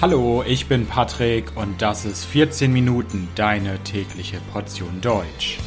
Hallo, ich bin Patrick und das ist 14 Minuten deine tägliche Portion Deutsch.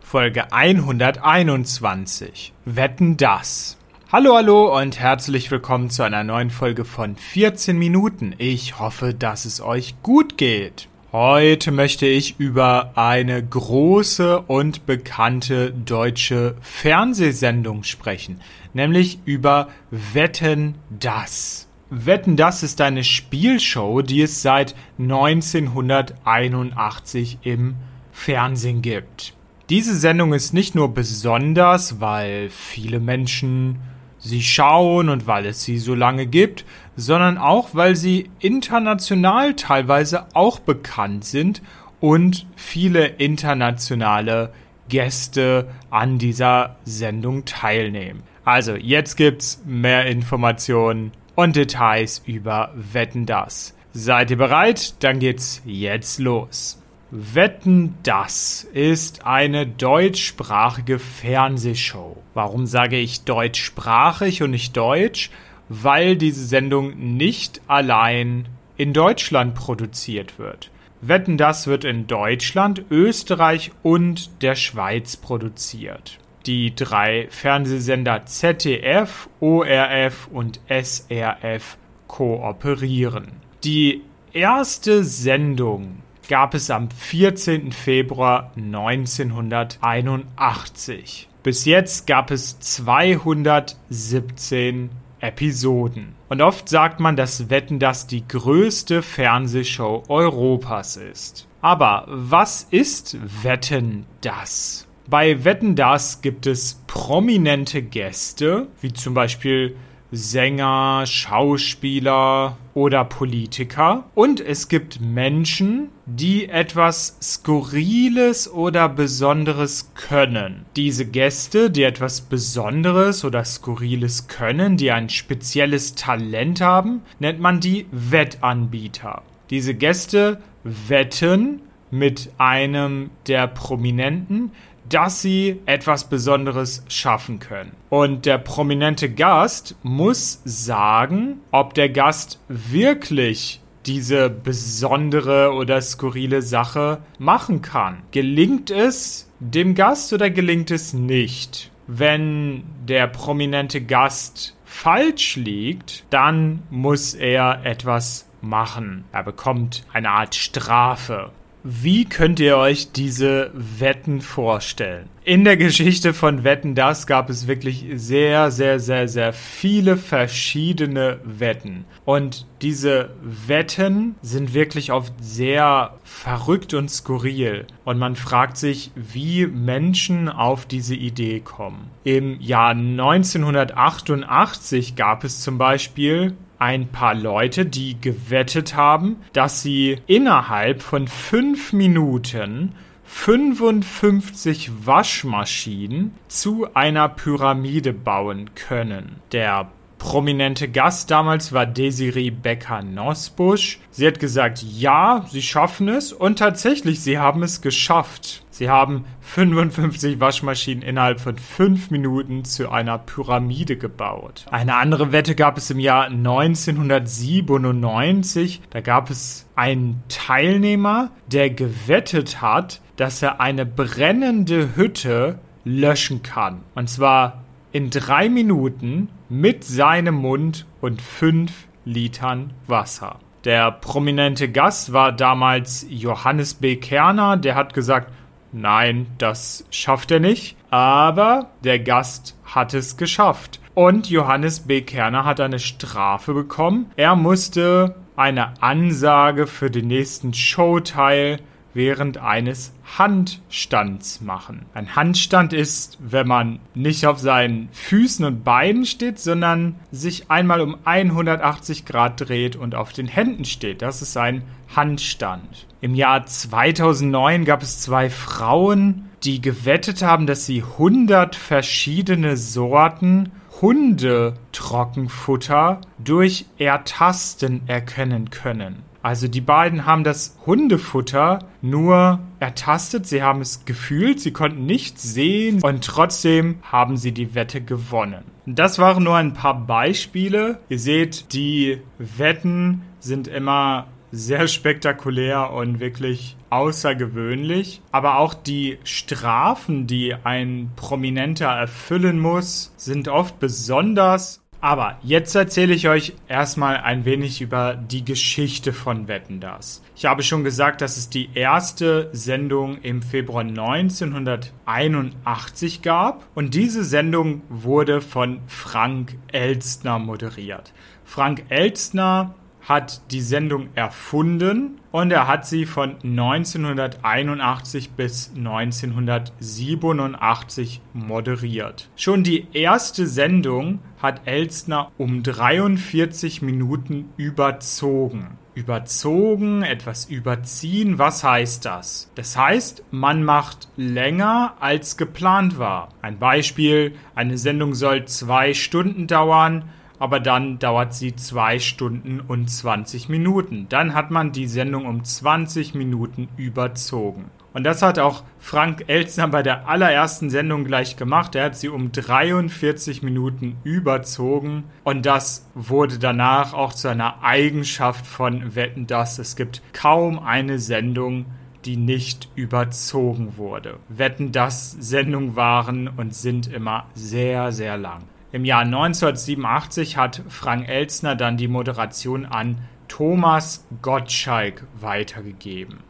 Folge 121. Wetten das. Hallo, hallo und herzlich willkommen zu einer neuen Folge von 14 Minuten. Ich hoffe, dass es euch gut geht. Heute möchte ich über eine große und bekannte deutsche Fernsehsendung sprechen, nämlich über Wetten das. Wetten das ist eine Spielshow, die es seit 1981 im Fernsehen gibt. Diese Sendung ist nicht nur besonders, weil viele Menschen sie schauen und weil es sie so lange gibt, sondern auch, weil sie international teilweise auch bekannt sind und viele internationale Gäste an dieser Sendung teilnehmen. Also, jetzt gibt's mehr Informationen und Details über Wetten das. Seid ihr bereit? Dann geht's jetzt los. Wetten das ist eine deutschsprachige Fernsehshow. Warum sage ich deutschsprachig und nicht deutsch? Weil diese Sendung nicht allein in Deutschland produziert wird. Wetten das wird in Deutschland, Österreich und der Schweiz produziert. Die drei Fernsehsender ZDF, ORF und SRF kooperieren. Die erste Sendung gab es am 14. Februar 1981. Bis jetzt gab es 217 Episoden. Und oft sagt man, dass Wetten das die größte Fernsehshow Europas ist. Aber was ist Wetten das? Bei Wetten das gibt es prominente Gäste, wie zum Beispiel Sänger, Schauspieler oder Politiker. Und es gibt Menschen, die etwas Skurriles oder Besonderes können. Diese Gäste, die etwas Besonderes oder Skurriles können, die ein spezielles Talent haben, nennt man die Wettanbieter. Diese Gäste wetten mit einem der Prominenten, dass sie etwas Besonderes schaffen können. Und der prominente Gast muss sagen, ob der Gast wirklich diese besondere oder skurrile Sache machen kann. Gelingt es dem Gast oder gelingt es nicht? Wenn der prominente Gast falsch liegt, dann muss er etwas machen. Er bekommt eine Art Strafe. Wie könnt ihr euch diese Wetten vorstellen? In der Geschichte von Wetten das gab es wirklich sehr, sehr, sehr, sehr viele verschiedene Wetten. Und diese Wetten sind wirklich oft sehr verrückt und skurril. Und man fragt sich, wie Menschen auf diese Idee kommen. Im Jahr 1988 gab es zum Beispiel ein paar Leute, die gewettet haben, dass sie innerhalb von fünf Minuten 55 Waschmaschinen zu einer Pyramide bauen können. Der prominente Gast damals war Desiree Becker-Nosbusch. Sie hat gesagt, ja, sie schaffen es und tatsächlich, sie haben es geschafft. Sie haben 55 Waschmaschinen innerhalb von 5 Minuten zu einer Pyramide gebaut. Eine andere Wette gab es im Jahr 1997. Da gab es einen Teilnehmer, der gewettet hat, dass er eine brennende Hütte löschen kann. Und zwar in drei Minuten mit seinem Mund und 5 Litern Wasser. Der prominente Gast war damals Johannes B. Kerner, der hat gesagt, Nein, das schafft er nicht. Aber der Gast hat es geschafft. Und Johannes B. Kerner hat eine Strafe bekommen. Er musste eine Ansage für den nächsten Showteil während eines Handstands machen. Ein Handstand ist, wenn man nicht auf seinen Füßen und Beinen steht, sondern sich einmal um 180 Grad dreht und auf den Händen steht. Das ist ein Handstand. Im Jahr 2009 gab es zwei Frauen, die gewettet haben, dass sie 100 verschiedene Sorten Hundetrockenfutter durch Ertasten erkennen können. Also die beiden haben das Hundefutter nur ertastet, sie haben es gefühlt, sie konnten nichts sehen und trotzdem haben sie die Wette gewonnen. Das waren nur ein paar Beispiele. Ihr seht, die Wetten sind immer sehr spektakulär und wirklich außergewöhnlich. Aber auch die Strafen, die ein Prominenter erfüllen muss, sind oft besonders. Aber jetzt erzähle ich euch erstmal ein wenig über die Geschichte von Wetten das. Ich habe schon gesagt, dass es die erste Sendung im Februar 1981 gab und diese Sendung wurde von Frank Elstner moderiert. Frank Elstner hat die Sendung erfunden und er hat sie von 1981 bis 1987 moderiert. Schon die erste Sendung hat Elstner um 43 Minuten überzogen. Überzogen, etwas überziehen, was heißt das? Das heißt, man macht länger als geplant war. Ein Beispiel, eine Sendung soll zwei Stunden dauern, aber dann dauert sie zwei Stunden und 20 Minuten. Dann hat man die Sendung um 20 Minuten überzogen. Und das hat auch Frank Elzner bei der allerersten Sendung gleich gemacht. Er hat sie um 43 Minuten überzogen. Und das wurde danach auch zu einer Eigenschaft von Wetten das. Es gibt kaum eine Sendung, die nicht überzogen wurde. Wetten das Sendungen waren und sind immer sehr, sehr lang. Im Jahr 1987 hat Frank Elzner dann die Moderation an Thomas Gottschalk weitergegeben.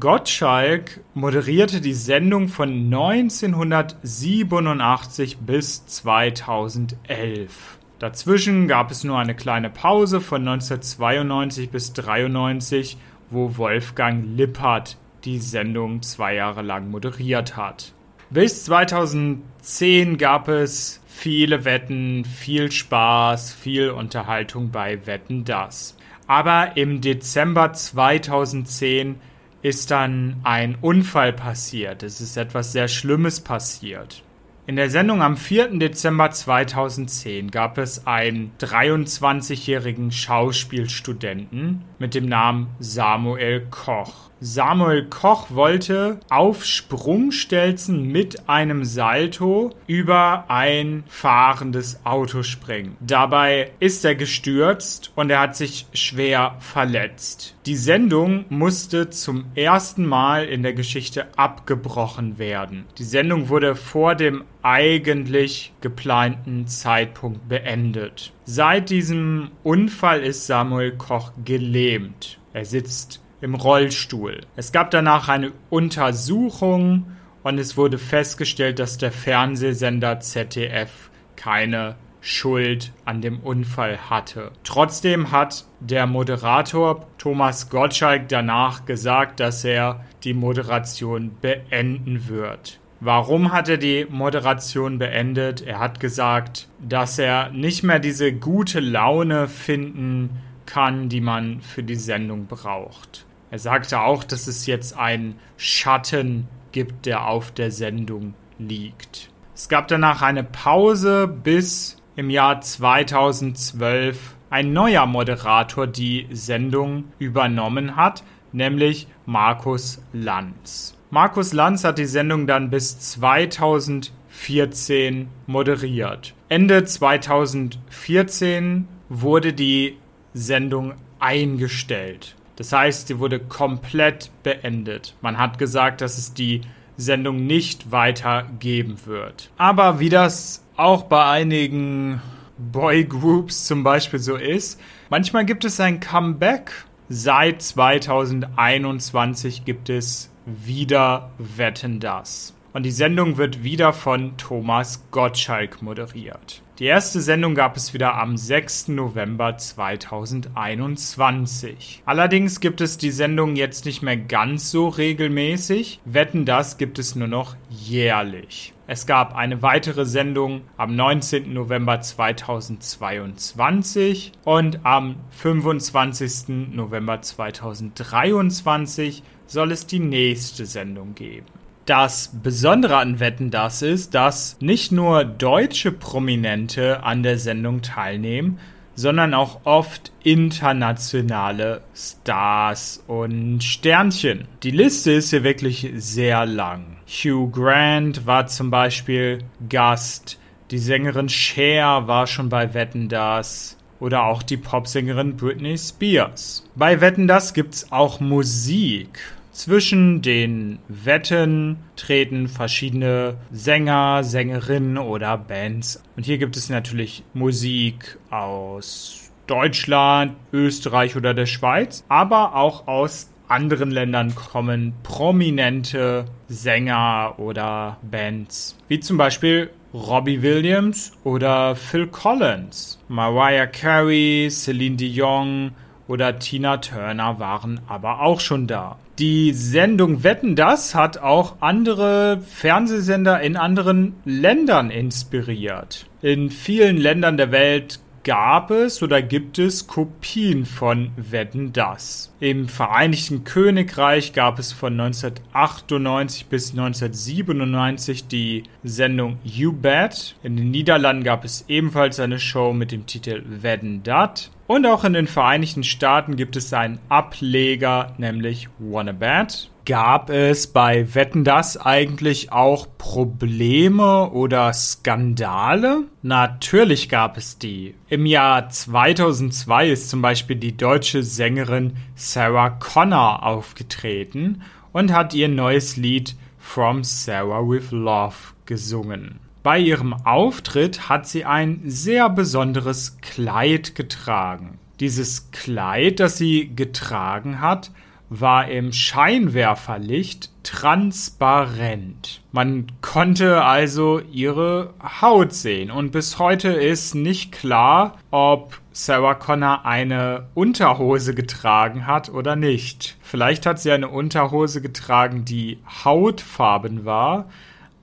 Gottschalk moderierte die Sendung von 1987 bis 2011. Dazwischen gab es nur eine kleine Pause von 1992 bis 1993, wo Wolfgang Lippert die Sendung zwei Jahre lang moderiert hat. Bis 2010 gab es viele Wetten, viel Spaß, viel Unterhaltung bei Wetten das. Aber im Dezember 2010 ist dann ein Unfall passiert. Es ist etwas sehr Schlimmes passiert. In der Sendung am 4. Dezember 2010 gab es einen 23-jährigen Schauspielstudenten mit dem Namen Samuel Koch. Samuel Koch wollte auf Sprungstelzen mit einem Salto über ein fahrendes Auto springen. Dabei ist er gestürzt und er hat sich schwer verletzt. Die Sendung musste zum ersten Mal in der Geschichte abgebrochen werden. Die Sendung wurde vor dem eigentlich geplanten Zeitpunkt beendet. Seit diesem Unfall ist Samuel Koch gelähmt. Er sitzt im Rollstuhl. Es gab danach eine Untersuchung und es wurde festgestellt, dass der Fernsehsender ZDF keine Schuld an dem Unfall hatte. Trotzdem hat der Moderator Thomas Gottschalk danach gesagt, dass er die Moderation beenden wird. Warum hat er die Moderation beendet? Er hat gesagt, dass er nicht mehr diese gute Laune finden kann, die man für die Sendung braucht. Er sagte auch, dass es jetzt einen Schatten gibt, der auf der Sendung liegt. Es gab danach eine Pause, bis im Jahr 2012 ein neuer Moderator die Sendung übernommen hat, nämlich Markus Lanz. Markus Lanz hat die Sendung dann bis 2014 moderiert. Ende 2014 wurde die Sendung eingestellt. Das heißt, sie wurde komplett beendet. Man hat gesagt, dass es die Sendung nicht weiter geben wird. Aber wie das auch bei einigen Boygroups zum Beispiel so ist, manchmal gibt es ein Comeback. Seit 2021 gibt es wieder Wetten das. Und die Sendung wird wieder von Thomas Gottschalk moderiert. Die erste Sendung gab es wieder am 6. November 2021. Allerdings gibt es die Sendung jetzt nicht mehr ganz so regelmäßig. Wetten das gibt es nur noch jährlich. Es gab eine weitere Sendung am 19. November 2022 und am 25. November 2023 soll es die nächste Sendung geben. Das Besondere an Wetten das ist, dass nicht nur deutsche Prominente an der Sendung teilnehmen, sondern auch oft internationale Stars und Sternchen. Die Liste ist hier wirklich sehr lang. Hugh Grant war zum Beispiel Gast, die Sängerin Cher war schon bei Wetten das oder auch die Popsängerin Britney Spears. Bei Wetten das gibt's auch Musik. Zwischen den Wetten treten verschiedene Sänger, Sängerinnen oder Bands. Und hier gibt es natürlich Musik aus Deutschland, Österreich oder der Schweiz, aber auch aus anderen Ländern kommen prominente Sänger oder Bands, wie zum Beispiel Robbie Williams oder Phil Collins. Mariah Carey, Celine Dion oder Tina Turner waren aber auch schon da. Die Sendung Wetten das hat auch andere Fernsehsender in anderen Ländern inspiriert. In vielen Ländern der Welt gab es oder gibt es Kopien von Wetten das. Im Vereinigten Königreich gab es von 1998 bis 1997 die Sendung You Bet. In den Niederlanden gab es ebenfalls eine Show mit dem Titel Wetten dat. Und auch in den Vereinigten Staaten gibt es einen Ableger, nämlich Wanna Bet. Gab es bei Wetten das eigentlich auch Probleme oder Skandale? Natürlich gab es die. Im Jahr 2002 ist zum Beispiel die deutsche Sängerin Sarah Connor aufgetreten und hat ihr neues Lied From Sarah with Love gesungen. Bei ihrem Auftritt hat sie ein sehr besonderes Kleid getragen. Dieses Kleid, das sie getragen hat, war im Scheinwerferlicht transparent. Man konnte also ihre Haut sehen und bis heute ist nicht klar, ob Sarah Connor eine Unterhose getragen hat oder nicht. Vielleicht hat sie eine Unterhose getragen, die hautfarben war,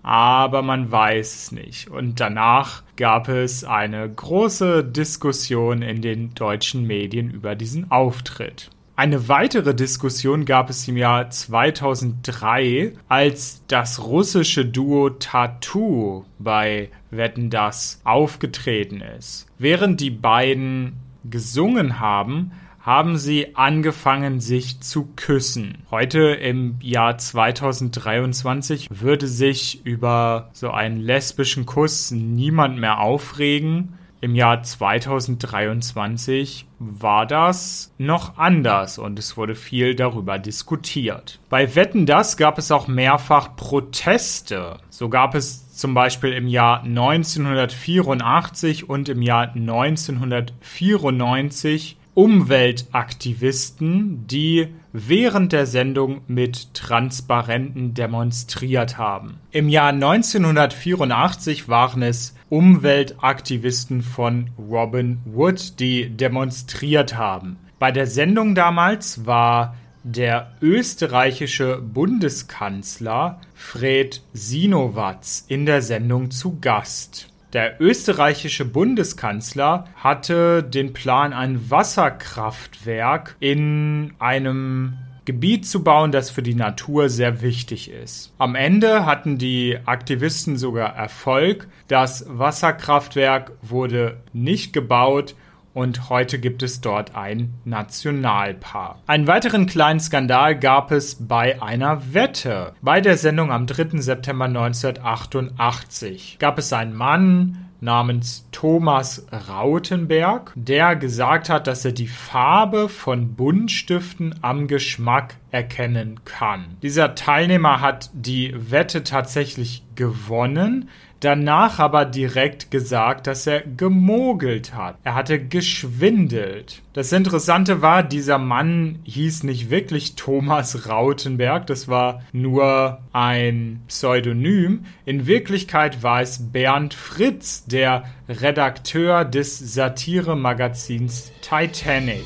aber man weiß es nicht. Und danach gab es eine große Diskussion in den deutschen Medien über diesen Auftritt. Eine weitere Diskussion gab es im Jahr 2003, als das russische Duo Tattoo bei Wetten das aufgetreten ist. Während die beiden gesungen haben, haben sie angefangen, sich zu küssen. Heute im Jahr 2023 würde sich über so einen lesbischen Kuss niemand mehr aufregen. Im Jahr 2023 war das noch anders und es wurde viel darüber diskutiert. Bei Wetten das gab es auch mehrfach Proteste. So gab es zum Beispiel im Jahr 1984 und im Jahr 1994 Umweltaktivisten, die während der Sendung mit Transparenten demonstriert haben. Im Jahr 1984 waren es Umweltaktivisten von Robin Wood, die demonstriert haben. Bei der Sendung damals war der österreichische Bundeskanzler Fred Sinowatz in der Sendung zu Gast. Der österreichische Bundeskanzler hatte den Plan, ein Wasserkraftwerk in einem Gebiet zu bauen, das für die Natur sehr wichtig ist. Am Ende hatten die Aktivisten sogar Erfolg. Das Wasserkraftwerk wurde nicht gebaut und heute gibt es dort ein Nationalpark. Einen weiteren kleinen Skandal gab es bei einer Wette. Bei der Sendung am 3. September 1988 gab es einen Mann, namens Thomas Rautenberg, der gesagt hat, dass er die Farbe von Buntstiften am Geschmack erkennen kann. Dieser Teilnehmer hat die Wette tatsächlich gewonnen, danach aber direkt gesagt, dass er gemogelt hat. Er hatte geschwindelt. Das Interessante war, dieser Mann hieß nicht wirklich Thomas Rautenberg, das war nur ein Pseudonym. In Wirklichkeit war es Bernd Fritz, der Redakteur des Satire-Magazins Titanic.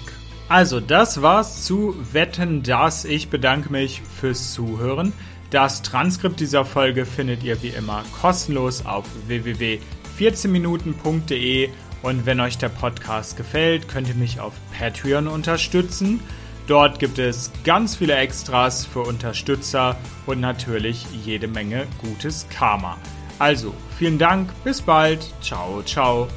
Also, das war's zu Wetten das. Ich bedanke mich fürs Zuhören. Das Transkript dieser Folge findet ihr wie immer kostenlos auf www.14minuten.de und wenn euch der Podcast gefällt, könnt ihr mich auf Patreon unterstützen. Dort gibt es ganz viele Extras für Unterstützer und natürlich jede Menge gutes Karma. Also, vielen Dank, bis bald, ciao, ciao.